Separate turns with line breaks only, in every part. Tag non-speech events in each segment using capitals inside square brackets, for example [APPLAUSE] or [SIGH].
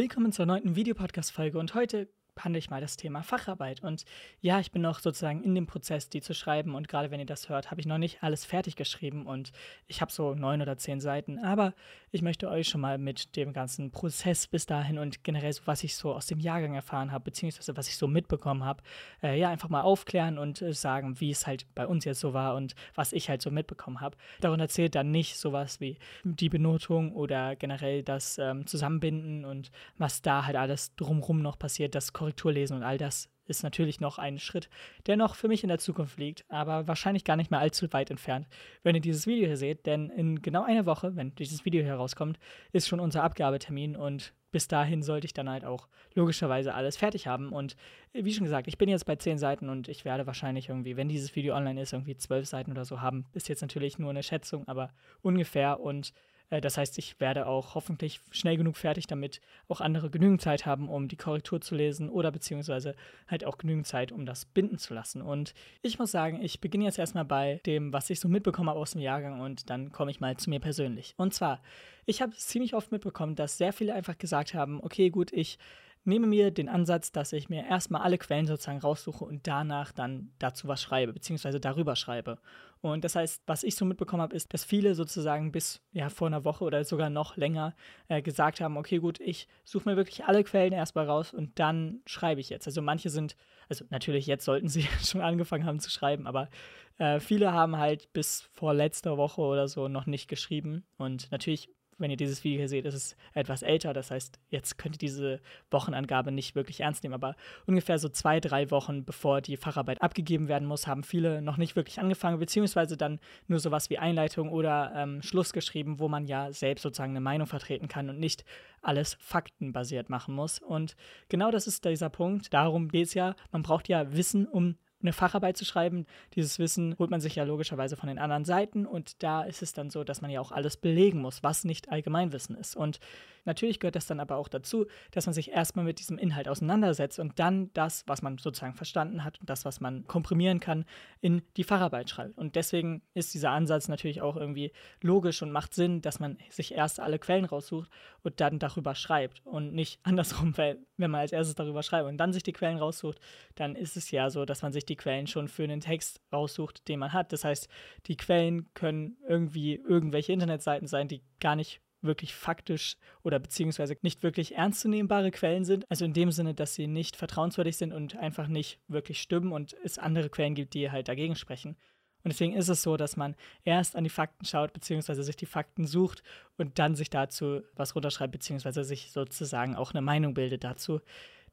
Willkommen zur neunten Videopodcast-Folge und heute behandle ich mal das Thema Facharbeit. Und ja, ich bin noch sozusagen in dem Prozess, die zu schreiben. Und gerade wenn ihr das hört, habe ich noch nicht alles fertig geschrieben und ich habe so neun oder zehn Seiten. Aber ich möchte euch schon mal mit dem ganzen Prozess bis dahin und generell so, was ich so aus dem Jahrgang erfahren habe, beziehungsweise was ich so mitbekommen habe, äh, ja, einfach mal aufklären und äh, sagen, wie es halt bei uns jetzt so war und was ich halt so mitbekommen habe. Darunter zählt dann nicht sowas wie die Benotung oder generell das ähm, Zusammenbinden und was da halt alles drumrum noch passiert, das Korrigieren Korrektur lesen und all das ist natürlich noch ein Schritt, der noch für mich in der Zukunft liegt, aber wahrscheinlich gar nicht mehr allzu weit entfernt, wenn ihr dieses Video hier seht, denn in genau einer Woche, wenn dieses Video hier rauskommt, ist schon unser Abgabetermin und bis dahin sollte ich dann halt auch logischerweise alles fertig haben. Und wie schon gesagt, ich bin jetzt bei zehn Seiten und ich werde wahrscheinlich irgendwie, wenn dieses Video online ist, irgendwie zwölf Seiten oder so haben. Ist jetzt natürlich nur eine Schätzung, aber ungefähr. Und das heißt, ich werde auch hoffentlich schnell genug fertig, damit auch andere genügend Zeit haben, um die Korrektur zu lesen oder beziehungsweise halt auch genügend Zeit, um das binden zu lassen. Und ich muss sagen, ich beginne jetzt erstmal bei dem, was ich so mitbekommen habe aus dem Jahrgang und dann komme ich mal zu mir persönlich. Und zwar, ich habe ziemlich oft mitbekommen, dass sehr viele einfach gesagt haben, okay, gut, ich nehme mir den Ansatz, dass ich mir erstmal alle Quellen sozusagen raussuche und danach dann dazu was schreibe, beziehungsweise darüber schreibe. Und das heißt, was ich so mitbekommen habe, ist, dass viele sozusagen bis ja vor einer Woche oder sogar noch länger äh, gesagt haben, okay, gut, ich suche mir wirklich alle Quellen erstmal raus und dann schreibe ich jetzt. Also manche sind, also natürlich jetzt sollten sie [LAUGHS] schon angefangen haben zu schreiben, aber äh, viele haben halt bis vor letzter Woche oder so noch nicht geschrieben. Und natürlich wenn ihr dieses Video hier seht, ist es etwas älter. Das heißt, jetzt könnt ihr diese Wochenangabe nicht wirklich ernst nehmen. Aber ungefähr so zwei, drei Wochen bevor die Facharbeit abgegeben werden muss, haben viele noch nicht wirklich angefangen, beziehungsweise dann nur sowas wie Einleitung oder ähm, Schluss geschrieben, wo man ja selbst sozusagen eine Meinung vertreten kann und nicht alles faktenbasiert machen muss. Und genau das ist dieser Punkt. Darum geht es ja. Man braucht ja Wissen, um eine Facharbeit zu schreiben. Dieses Wissen holt man sich ja logischerweise von den anderen Seiten und da ist es dann so, dass man ja auch alles belegen muss, was nicht Allgemeinwissen ist. Und natürlich gehört das dann aber auch dazu, dass man sich erstmal mit diesem Inhalt auseinandersetzt und dann das, was man sozusagen verstanden hat und das, was man komprimieren kann, in die Facharbeit schreibt. Und deswegen ist dieser Ansatz natürlich auch irgendwie logisch und macht Sinn, dass man sich erst alle Quellen raussucht und dann darüber schreibt und nicht [LAUGHS] andersrum, weil wenn man als erstes darüber schreibt und dann sich die Quellen raussucht, dann ist es ja so, dass man sich die Quellen schon für einen Text raussucht, den man hat. Das heißt, die Quellen können irgendwie irgendwelche Internetseiten sein, die gar nicht wirklich faktisch oder beziehungsweise nicht wirklich ernstzunehmbare Quellen sind. Also in dem Sinne, dass sie nicht vertrauenswürdig sind und einfach nicht wirklich stimmen und es andere Quellen gibt, die halt dagegen sprechen. Und deswegen ist es so, dass man erst an die Fakten schaut, beziehungsweise sich die Fakten sucht und dann sich dazu was runterschreibt, beziehungsweise sich sozusagen auch eine Meinung bildet dazu.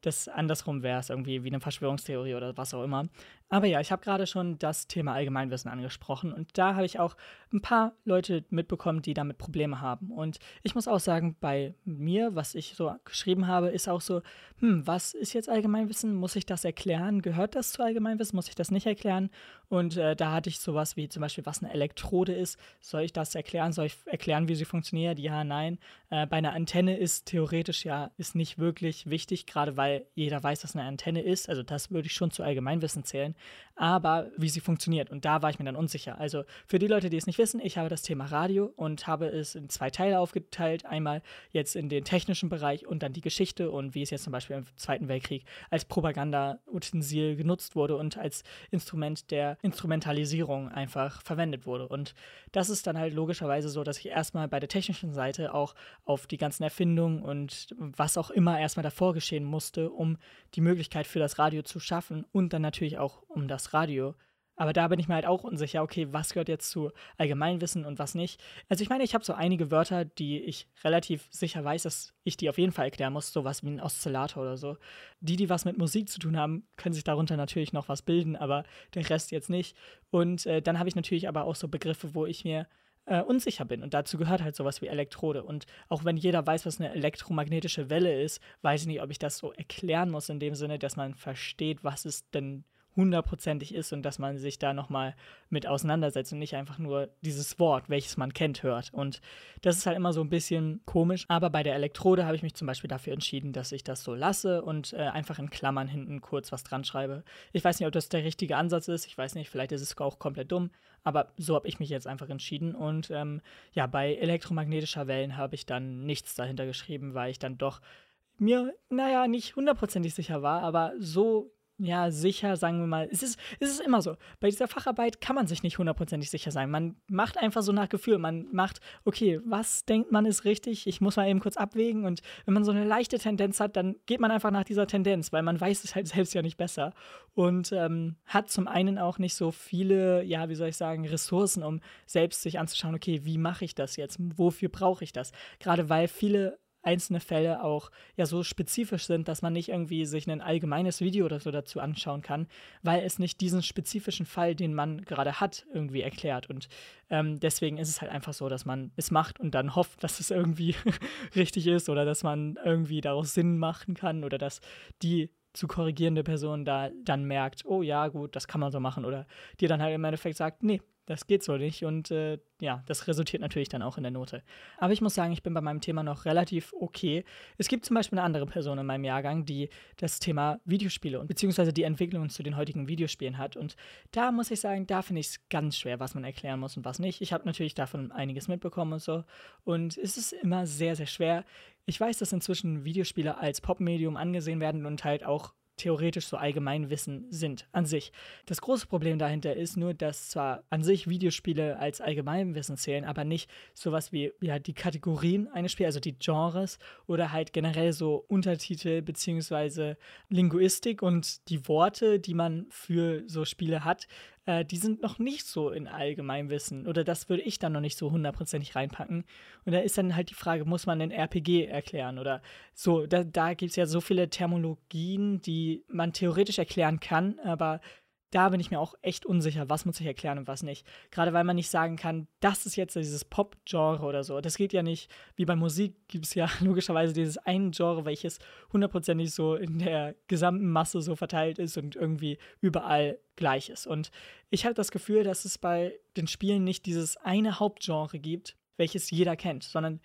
Das andersrum wäre es irgendwie wie eine Verschwörungstheorie oder was auch immer. Aber ja, ich habe gerade schon das Thema Allgemeinwissen angesprochen und da habe ich auch ein paar Leute mitbekommen, die damit Probleme haben. Und ich muss auch sagen, bei mir, was ich so geschrieben habe, ist auch so, hm, was ist jetzt Allgemeinwissen? Muss ich das erklären? Gehört das zu Allgemeinwissen? Muss ich das nicht erklären? Und äh, da hatte ich sowas wie zum Beispiel, was eine Elektrode ist. Soll ich das erklären? Soll ich erklären, wie sie funktioniert? Ja, nein. Äh, bei einer Antenne ist theoretisch ja, ist nicht wirklich wichtig, gerade weil weil jeder weiß, was eine Antenne ist. Also das würde ich schon zu Allgemeinwissen zählen. Aber wie sie funktioniert. Und da war ich mir dann unsicher. Also für die Leute, die es nicht wissen, ich habe das Thema Radio und habe es in zwei Teile aufgeteilt. Einmal jetzt in den technischen Bereich und dann die Geschichte und wie es jetzt zum Beispiel im Zweiten Weltkrieg als Propaganda-Utensil genutzt wurde und als Instrument der Instrumentalisierung einfach verwendet wurde. Und das ist dann halt logischerweise so, dass ich erstmal bei der technischen Seite auch auf die ganzen Erfindungen und was auch immer erstmal davor geschehen musste, um die Möglichkeit für das Radio zu schaffen und dann natürlich auch um das Radio. Aber da bin ich mir halt auch unsicher, okay, was gehört jetzt zu Allgemeinwissen und was nicht. Also ich meine, ich habe so einige Wörter, die ich relativ sicher weiß, dass ich die auf jeden Fall erklären muss, sowas wie ein Oszillator oder so. Die, die was mit Musik zu tun haben, können sich darunter natürlich noch was bilden, aber der Rest jetzt nicht. Und äh, dann habe ich natürlich aber auch so Begriffe, wo ich mir äh, unsicher bin. Und dazu gehört halt sowas wie Elektrode. Und auch wenn jeder weiß, was eine elektromagnetische Welle ist, weiß ich nicht, ob ich das so erklären muss in dem Sinne, dass man versteht, was es denn hundertprozentig ist und dass man sich da nochmal mit auseinandersetzt und nicht einfach nur dieses Wort, welches man kennt, hört. Und das ist halt immer so ein bisschen komisch. Aber bei der Elektrode habe ich mich zum Beispiel dafür entschieden, dass ich das so lasse und äh, einfach in Klammern hinten kurz was dran schreibe. Ich weiß nicht, ob das der richtige Ansatz ist. Ich weiß nicht, vielleicht ist es auch komplett dumm. Aber so habe ich mich jetzt einfach entschieden. Und ähm, ja, bei elektromagnetischer Wellen habe ich dann nichts dahinter geschrieben, weil ich dann doch mir, naja, nicht hundertprozentig sicher war, aber so ja, sicher, sagen wir mal. Es ist, es ist immer so. Bei dieser Facharbeit kann man sich nicht hundertprozentig sicher sein. Man macht einfach so nach Gefühl. Man macht, okay, was denkt man ist richtig? Ich muss mal eben kurz abwägen. Und wenn man so eine leichte Tendenz hat, dann geht man einfach nach dieser Tendenz, weil man weiß es halt [LAUGHS] selbst ja nicht besser. Und ähm, hat zum einen auch nicht so viele, ja, wie soll ich sagen, Ressourcen, um selbst sich anzuschauen, okay, wie mache ich das jetzt? Wofür brauche ich das? Gerade weil viele einzelne Fälle auch ja so spezifisch sind, dass man nicht irgendwie sich ein allgemeines Video oder so dazu anschauen kann, weil es nicht diesen spezifischen Fall, den man gerade hat, irgendwie erklärt. Und ähm, deswegen ist es halt einfach so, dass man es macht und dann hofft, dass es irgendwie [LAUGHS] richtig ist oder dass man irgendwie daraus Sinn machen kann oder dass die zu korrigierende Person da dann merkt, oh ja, gut, das kann man so machen oder dir dann halt im Endeffekt sagt, nee, das geht so nicht und äh, ja, das resultiert natürlich dann auch in der Note. Aber ich muss sagen, ich bin bei meinem Thema noch relativ okay. Es gibt zum Beispiel eine andere Person in meinem Jahrgang, die das Thema Videospiele und beziehungsweise die Entwicklung zu den heutigen Videospielen hat. Und da muss ich sagen, da finde ich es ganz schwer, was man erklären muss und was nicht. Ich habe natürlich davon einiges mitbekommen und so. Und es ist immer sehr, sehr schwer. Ich weiß, dass inzwischen Videospiele als Popmedium angesehen werden und halt auch theoretisch so Allgemeinwissen sind an sich. Das große Problem dahinter ist nur, dass zwar an sich Videospiele als Allgemeinwissen zählen, aber nicht sowas wie ja, die Kategorien eines Spiels, also die Genres oder halt generell so Untertitel beziehungsweise Linguistik und die Worte, die man für so Spiele hat, äh, die sind noch nicht so in Allgemeinwissen oder das würde ich dann noch nicht so hundertprozentig reinpacken. Und da ist dann halt die Frage, muss man ein RPG erklären oder so, da, da gibt es ja so viele Terminologien, die man theoretisch erklären kann, aber da bin ich mir auch echt unsicher, was muss ich erklären und was nicht. Gerade weil man nicht sagen kann, das ist jetzt dieses Pop-Genre oder so. Das geht ja nicht, wie bei Musik gibt es ja [LAUGHS] logischerweise dieses eine Genre, welches hundertprozentig so in der gesamten Masse so verteilt ist und irgendwie überall gleich ist. Und ich habe das Gefühl, dass es bei den Spielen nicht dieses eine Hauptgenre gibt, welches jeder kennt, sondern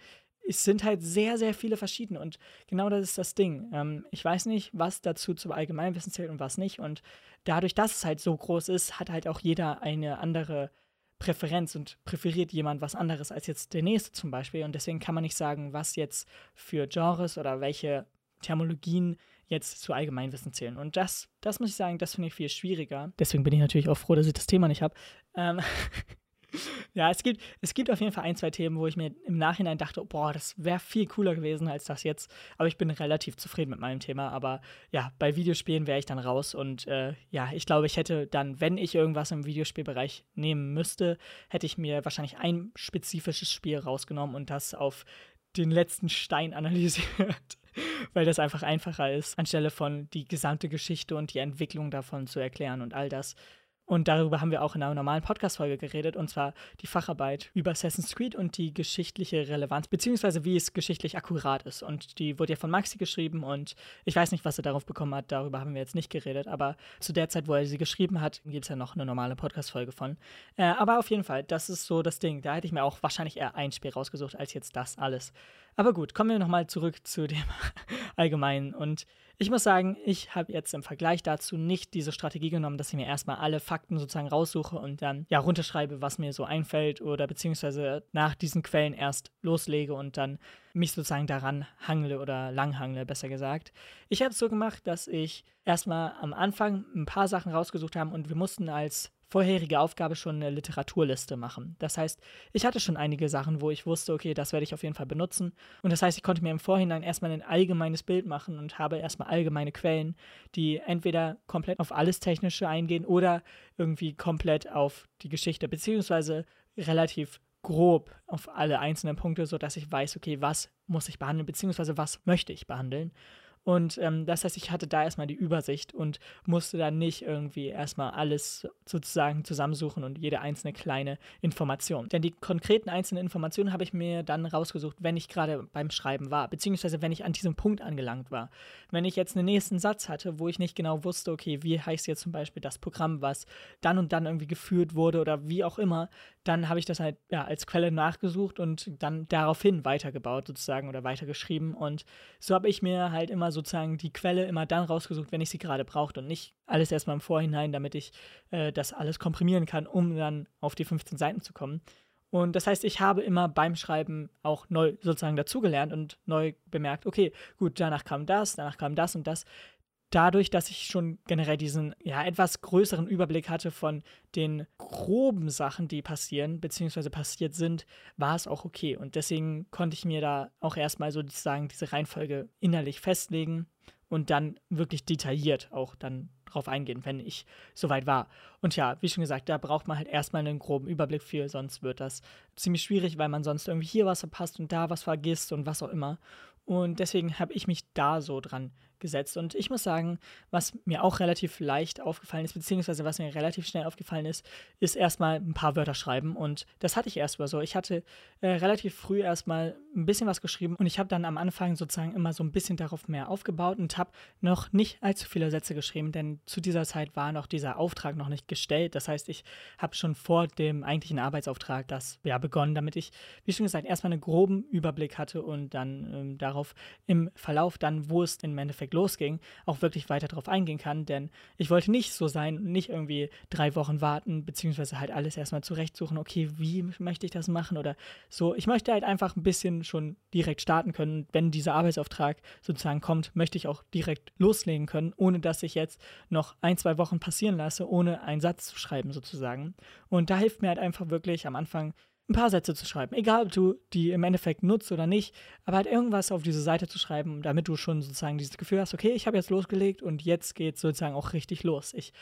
es sind halt sehr, sehr viele verschiedene und genau das ist das Ding. Ähm, ich weiß nicht, was dazu zum Allgemeinwissen zählt und was nicht und dadurch, dass es halt so groß ist, hat halt auch jeder eine andere Präferenz und präferiert jemand was anderes als jetzt der nächste zum Beispiel und deswegen kann man nicht sagen, was jetzt für Genres oder welche Terminologien jetzt zu Allgemeinwissen zählen. Und das, das muss ich sagen, das finde ich viel schwieriger. Deswegen bin ich natürlich auch froh, dass ich das Thema nicht habe. Ähm [LAUGHS] [LAUGHS] ja, es gibt, es gibt auf jeden Fall ein, zwei Themen, wo ich mir im Nachhinein dachte, boah, das wäre viel cooler gewesen als das jetzt. Aber ich bin relativ zufrieden mit meinem Thema. Aber ja, bei Videospielen wäre ich dann raus. Und äh, ja, ich glaube, ich hätte dann, wenn ich irgendwas im Videospielbereich nehmen müsste, hätte ich mir wahrscheinlich ein spezifisches Spiel rausgenommen und das auf den letzten Stein [LAUGHS] analysiert. Weil das einfach einfacher ist, anstelle von die gesamte Geschichte und die Entwicklung davon zu erklären und all das. Und darüber haben wir auch in einer normalen Podcast-Folge geredet, und zwar die Facharbeit über Assassin's Creed und die geschichtliche Relevanz, beziehungsweise wie es geschichtlich akkurat ist. Und die wurde ja von Maxi geschrieben und ich weiß nicht, was er darauf bekommen hat, darüber haben wir jetzt nicht geredet, aber zu der Zeit, wo er sie geschrieben hat, gibt es ja noch eine normale Podcast-Folge von. Äh, aber auf jeden Fall, das ist so das Ding. Da hätte ich mir auch wahrscheinlich eher ein Spiel rausgesucht, als jetzt das alles. Aber gut, kommen wir nochmal zurück zu dem [LAUGHS] Allgemeinen. Und ich muss sagen, ich habe jetzt im Vergleich dazu nicht diese Strategie genommen, dass ich mir erstmal alle Fakten sozusagen raussuche und dann ja runterschreibe, was mir so einfällt oder beziehungsweise nach diesen Quellen erst loslege und dann mich sozusagen daran hangle oder langhangle, besser gesagt. Ich habe es so gemacht, dass ich erstmal am Anfang ein paar Sachen rausgesucht habe und wir mussten als vorherige Aufgabe schon eine Literaturliste machen. Das heißt, ich hatte schon einige Sachen, wo ich wusste, okay, das werde ich auf jeden Fall benutzen. Und das heißt, ich konnte mir im Vorhinein erstmal ein allgemeines Bild machen und habe erstmal allgemeine Quellen, die entweder komplett auf alles Technische eingehen oder irgendwie komplett auf die Geschichte, beziehungsweise relativ grob auf alle einzelnen Punkte, sodass ich weiß, okay, was muss ich behandeln, beziehungsweise was möchte ich behandeln. Und ähm, das heißt, ich hatte da erstmal die Übersicht und musste dann nicht irgendwie erstmal alles sozusagen zusammensuchen und jede einzelne kleine Information. Denn die konkreten einzelnen Informationen habe ich mir dann rausgesucht, wenn ich gerade beim Schreiben war, beziehungsweise wenn ich an diesem Punkt angelangt war. Wenn ich jetzt einen nächsten Satz hatte, wo ich nicht genau wusste, okay, wie heißt jetzt zum Beispiel das Programm, was dann und dann irgendwie geführt wurde oder wie auch immer, dann habe ich das halt ja, als Quelle nachgesucht und dann daraufhin weitergebaut sozusagen oder weitergeschrieben. Und so habe ich mir halt immer sozusagen die Quelle immer dann rausgesucht, wenn ich sie gerade brauchte und nicht alles erstmal im Vorhinein, damit ich äh, das alles komprimieren kann, um dann auf die 15 Seiten zu kommen. Und das heißt, ich habe immer beim Schreiben auch neu sozusagen dazugelernt und neu bemerkt, okay, gut, danach kam das, danach kam das und das. Dadurch, dass ich schon generell diesen ja etwas größeren Überblick hatte von den groben Sachen, die passieren bzw. passiert sind, war es auch okay. Und deswegen konnte ich mir da auch erstmal sozusagen diese Reihenfolge innerlich festlegen und dann wirklich detailliert auch dann drauf eingehen, wenn ich soweit war. Und ja, wie schon gesagt, da braucht man halt erstmal einen groben Überblick für, sonst wird das ziemlich schwierig, weil man sonst irgendwie hier was verpasst und da was vergisst und was auch immer. Und deswegen habe ich mich da so dran gesetzt. Und ich muss sagen, was mir auch relativ leicht aufgefallen ist, beziehungsweise was mir relativ schnell aufgefallen ist, ist erstmal ein paar Wörter schreiben. Und das hatte ich erstmal so. Ich hatte äh, relativ früh erstmal ein bisschen was geschrieben und ich habe dann am Anfang sozusagen immer so ein bisschen darauf mehr aufgebaut und habe noch nicht allzu viele Sätze geschrieben, denn zu dieser Zeit war noch dieser Auftrag noch nicht gestellt. Das heißt, ich habe schon vor dem eigentlichen Arbeitsauftrag das ja begonnen, damit ich, wie schon gesagt, erstmal einen groben Überblick hatte und dann ähm, darauf im Verlauf dann, wo es im Endeffekt losging, auch wirklich weiter darauf eingehen kann. Denn ich wollte nicht so sein, nicht irgendwie drei Wochen warten, beziehungsweise halt alles erstmal zurechtsuchen, okay, wie möchte ich das machen oder so. Ich möchte halt einfach ein bisschen schon direkt starten können. Wenn dieser Arbeitsauftrag sozusagen kommt, möchte ich auch direkt loslegen können, ohne dass ich jetzt noch ein, zwei Wochen passieren lasse, ohne einen Satz zu schreiben sozusagen. Und da hilft mir halt einfach wirklich am Anfang ein paar Sätze zu schreiben. Egal, ob du die im Endeffekt nutzt oder nicht, aber halt irgendwas auf diese Seite zu schreiben, damit du schon sozusagen dieses Gefühl hast, okay, ich habe jetzt losgelegt und jetzt geht es sozusagen auch richtig los. Ich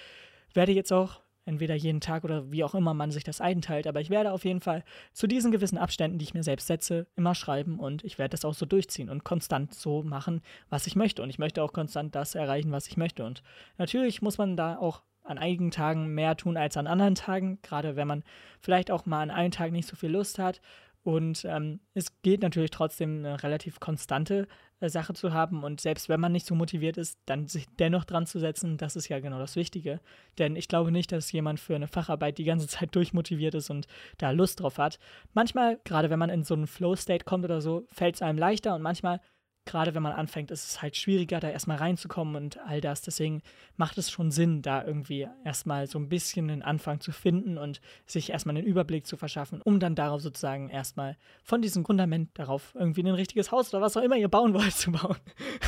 werde jetzt auch entweder jeden Tag oder wie auch immer man sich das einteilt, aber ich werde auf jeden Fall zu diesen gewissen Abständen, die ich mir selbst setze, immer schreiben und ich werde das auch so durchziehen und konstant so machen, was ich möchte und ich möchte auch konstant das erreichen, was ich möchte und natürlich muss man da auch an einigen Tagen mehr tun als an anderen Tagen, gerade wenn man vielleicht auch mal an einem Tag nicht so viel Lust hat. Und ähm, es geht natürlich trotzdem eine relativ konstante äh, Sache zu haben. Und selbst wenn man nicht so motiviert ist, dann sich dennoch dran zu setzen, das ist ja genau das Wichtige. Denn ich glaube nicht, dass jemand für eine Facharbeit die ganze [LAUGHS] Zeit durchmotiviert ist und da Lust drauf hat. Manchmal, gerade wenn man in so einen Flow-State kommt oder so, fällt es einem leichter und manchmal gerade wenn man anfängt, ist es halt schwieriger, da erstmal reinzukommen und all das. Deswegen macht es schon Sinn, da irgendwie erstmal so ein bisschen einen Anfang zu finden und sich erstmal einen Überblick zu verschaffen, um dann darauf sozusagen erstmal von diesem Fundament darauf irgendwie ein richtiges Haus oder was auch immer ihr bauen wollt zu bauen.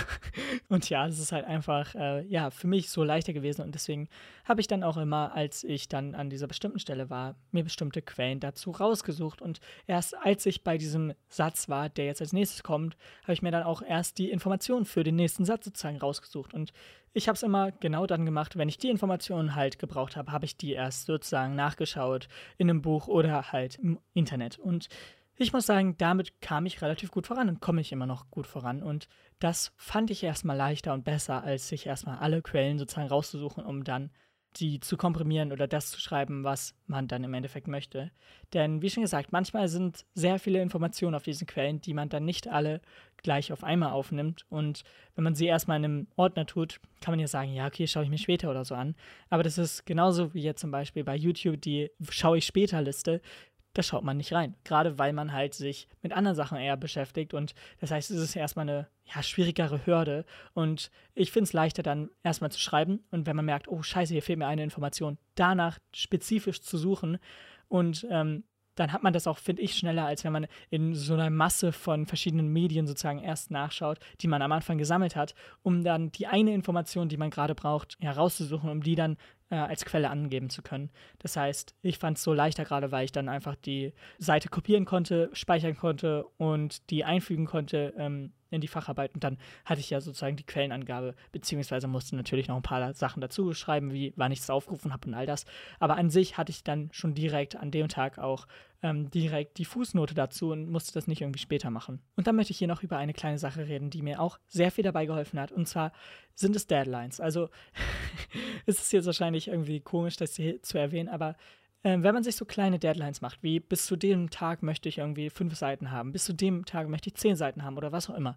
[LAUGHS] und ja, es ist halt einfach, äh, ja, für mich so leichter gewesen und deswegen habe ich dann auch immer, als ich dann an dieser bestimmten Stelle war, mir bestimmte Quellen dazu rausgesucht und erst als ich bei diesem Satz war, der jetzt als nächstes kommt, habe ich mir dann auch erst die Informationen für den nächsten Satz sozusagen rausgesucht. Und ich habe es immer genau dann gemacht, wenn ich die Informationen halt gebraucht habe, habe ich die erst sozusagen nachgeschaut in einem Buch oder halt im Internet. Und ich muss sagen, damit kam ich relativ gut voran und komme ich immer noch gut voran. Und das fand ich erstmal leichter und besser, als sich erstmal alle Quellen sozusagen rauszusuchen, um dann die zu komprimieren oder das zu schreiben, was man dann im Endeffekt möchte. Denn wie schon gesagt, manchmal sind sehr viele Informationen auf diesen Quellen, die man dann nicht alle gleich auf einmal aufnimmt. Und wenn man sie erstmal in einem Ordner tut, kann man ja sagen, ja, okay, schaue ich mir später oder so an. Aber das ist genauso wie jetzt zum Beispiel bei YouTube die Schaue ich später Liste da schaut man nicht rein. Gerade weil man halt sich mit anderen Sachen eher beschäftigt und das heißt, es ist erstmal eine ja, schwierigere Hürde und ich finde es leichter dann erstmal zu schreiben und wenn man merkt, oh scheiße, hier fehlt mir eine Information, danach spezifisch zu suchen und ähm, dann hat man das auch, finde ich, schneller, als wenn man in so einer Masse von verschiedenen Medien sozusagen erst nachschaut, die man am Anfang gesammelt hat, um dann die eine Information, die man gerade braucht, herauszusuchen, um die dann äh, als Quelle angeben zu können. Das heißt, ich fand es so leichter gerade, weil ich dann einfach die Seite kopieren konnte, speichern konnte und die einfügen konnte ähm, in die Facharbeit. Und dann hatte ich ja sozusagen die Quellenangabe, beziehungsweise musste natürlich noch ein paar Sachen dazu schreiben, wie wann ich es aufgerufen habe und all das. Aber an sich hatte ich dann schon direkt an dem Tag auch ähm, direkt die Fußnote dazu und musste das nicht irgendwie später machen. Und dann möchte ich hier noch über eine kleine Sache reden, die mir auch sehr viel dabei geholfen hat. Und zwar sind es Deadlines. Also [LAUGHS] es ist jetzt wahrscheinlich irgendwie komisch, das hier zu erwähnen, aber äh, wenn man sich so kleine Deadlines macht, wie bis zu dem Tag möchte ich irgendwie fünf Seiten haben, bis zu dem Tag möchte ich zehn Seiten haben oder was auch immer,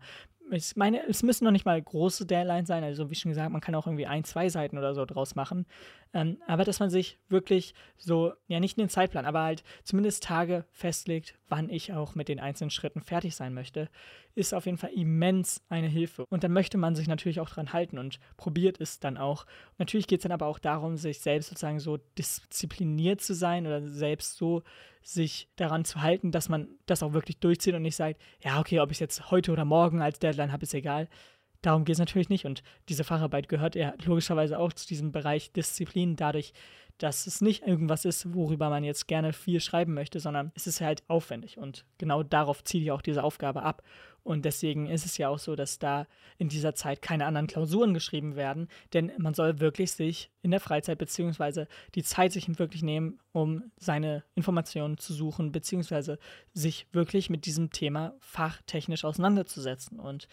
ich meine, es müssen noch nicht mal große Deadlines sein. Also, wie schon gesagt, man kann auch irgendwie ein, zwei Seiten oder so draus machen. Ähm, aber dass man sich wirklich so, ja, nicht einen Zeitplan, aber halt zumindest Tage festlegt, wann ich auch mit den einzelnen Schritten fertig sein möchte, ist auf jeden Fall immens eine Hilfe. Und dann möchte man sich natürlich auch dran halten und probiert es dann auch. natürlich geht es dann aber auch darum, sich selbst sozusagen so diszipliniert zu sein oder selbst so sich daran zu halten, dass man das auch wirklich durchzieht und nicht sagt, ja, okay, ob ich es jetzt heute oder morgen als Deadline habe, ist egal. Darum geht es natürlich nicht. Und diese Facharbeit gehört ja logischerweise auch zu diesem Bereich Disziplin, dadurch, dass es nicht irgendwas ist, worüber man jetzt gerne viel schreiben möchte, sondern es ist halt aufwendig. Und genau darauf zieht ja auch diese Aufgabe ab. Und deswegen ist es ja auch so, dass da in dieser Zeit keine anderen Klausuren geschrieben werden, denn man soll wirklich sich in der Freizeit beziehungsweise die Zeit sich wirklich nehmen, um seine Informationen zu suchen, beziehungsweise sich wirklich mit diesem Thema fachtechnisch auseinanderzusetzen. Und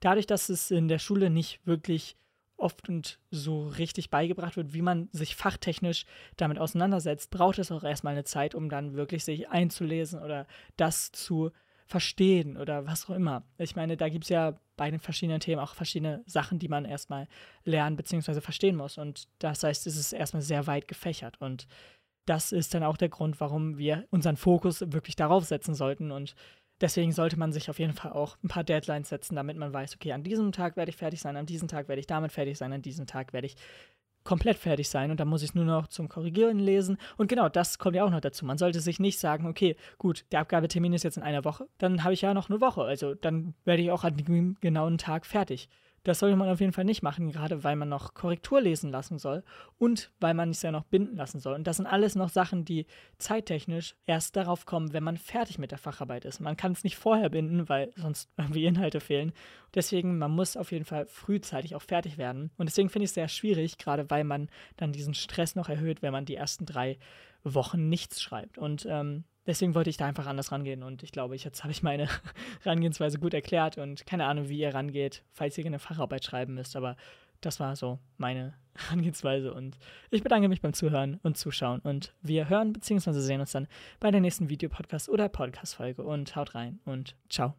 dadurch, dass es in der Schule nicht wirklich oft und so richtig beigebracht wird, wie man sich fachtechnisch damit auseinandersetzt, braucht es auch erstmal eine Zeit, um dann wirklich sich einzulesen oder das zu verstehen oder was auch immer. Ich meine, da gibt es ja bei den verschiedenen Themen auch verschiedene Sachen, die man erstmal lernen bzw. verstehen muss. Und das heißt, es ist erstmal sehr weit gefächert. Und das ist dann auch der Grund, warum wir unseren Fokus wirklich darauf setzen sollten und Deswegen sollte man sich auf jeden Fall auch ein paar Deadlines setzen, damit man weiß, okay, an diesem Tag werde ich fertig sein, an diesem Tag werde ich damit fertig sein, an diesem Tag werde ich komplett fertig sein und dann muss ich nur noch zum Korrigieren lesen. Und genau, das kommt ja auch noch dazu. Man sollte sich nicht sagen, okay, gut, der Abgabetermin ist jetzt in einer Woche, dann habe ich ja noch eine Woche. Also dann werde ich auch an dem genauen Tag fertig. Das sollte man auf jeden Fall nicht machen, gerade weil man noch Korrektur lesen lassen soll und weil man es ja noch binden lassen soll. Und das sind alles noch Sachen, die zeittechnisch erst darauf kommen, wenn man fertig mit der Facharbeit ist. Man kann es nicht vorher binden, weil sonst [LAUGHS] irgendwie Inhalte fehlen. Deswegen, man muss auf jeden Fall frühzeitig auch fertig werden. Und deswegen finde ich es sehr schwierig, gerade weil man dann diesen Stress noch erhöht, wenn man die ersten drei Wochen nichts schreibt. Und ähm, deswegen wollte ich da einfach anders rangehen und ich glaube, ich, jetzt habe ich meine [LAUGHS] Herangehensweise gut erklärt und keine Ahnung, wie ihr rangeht, falls ihr eine Facharbeit schreiben müsst, aber das war so meine [LAUGHS] Herangehensweise und ich bedanke mich beim Zuhören und Zuschauen und wir hören bzw. sehen uns dann bei der nächsten Videopodcast oder Podcast-Folge und haut rein und ciao.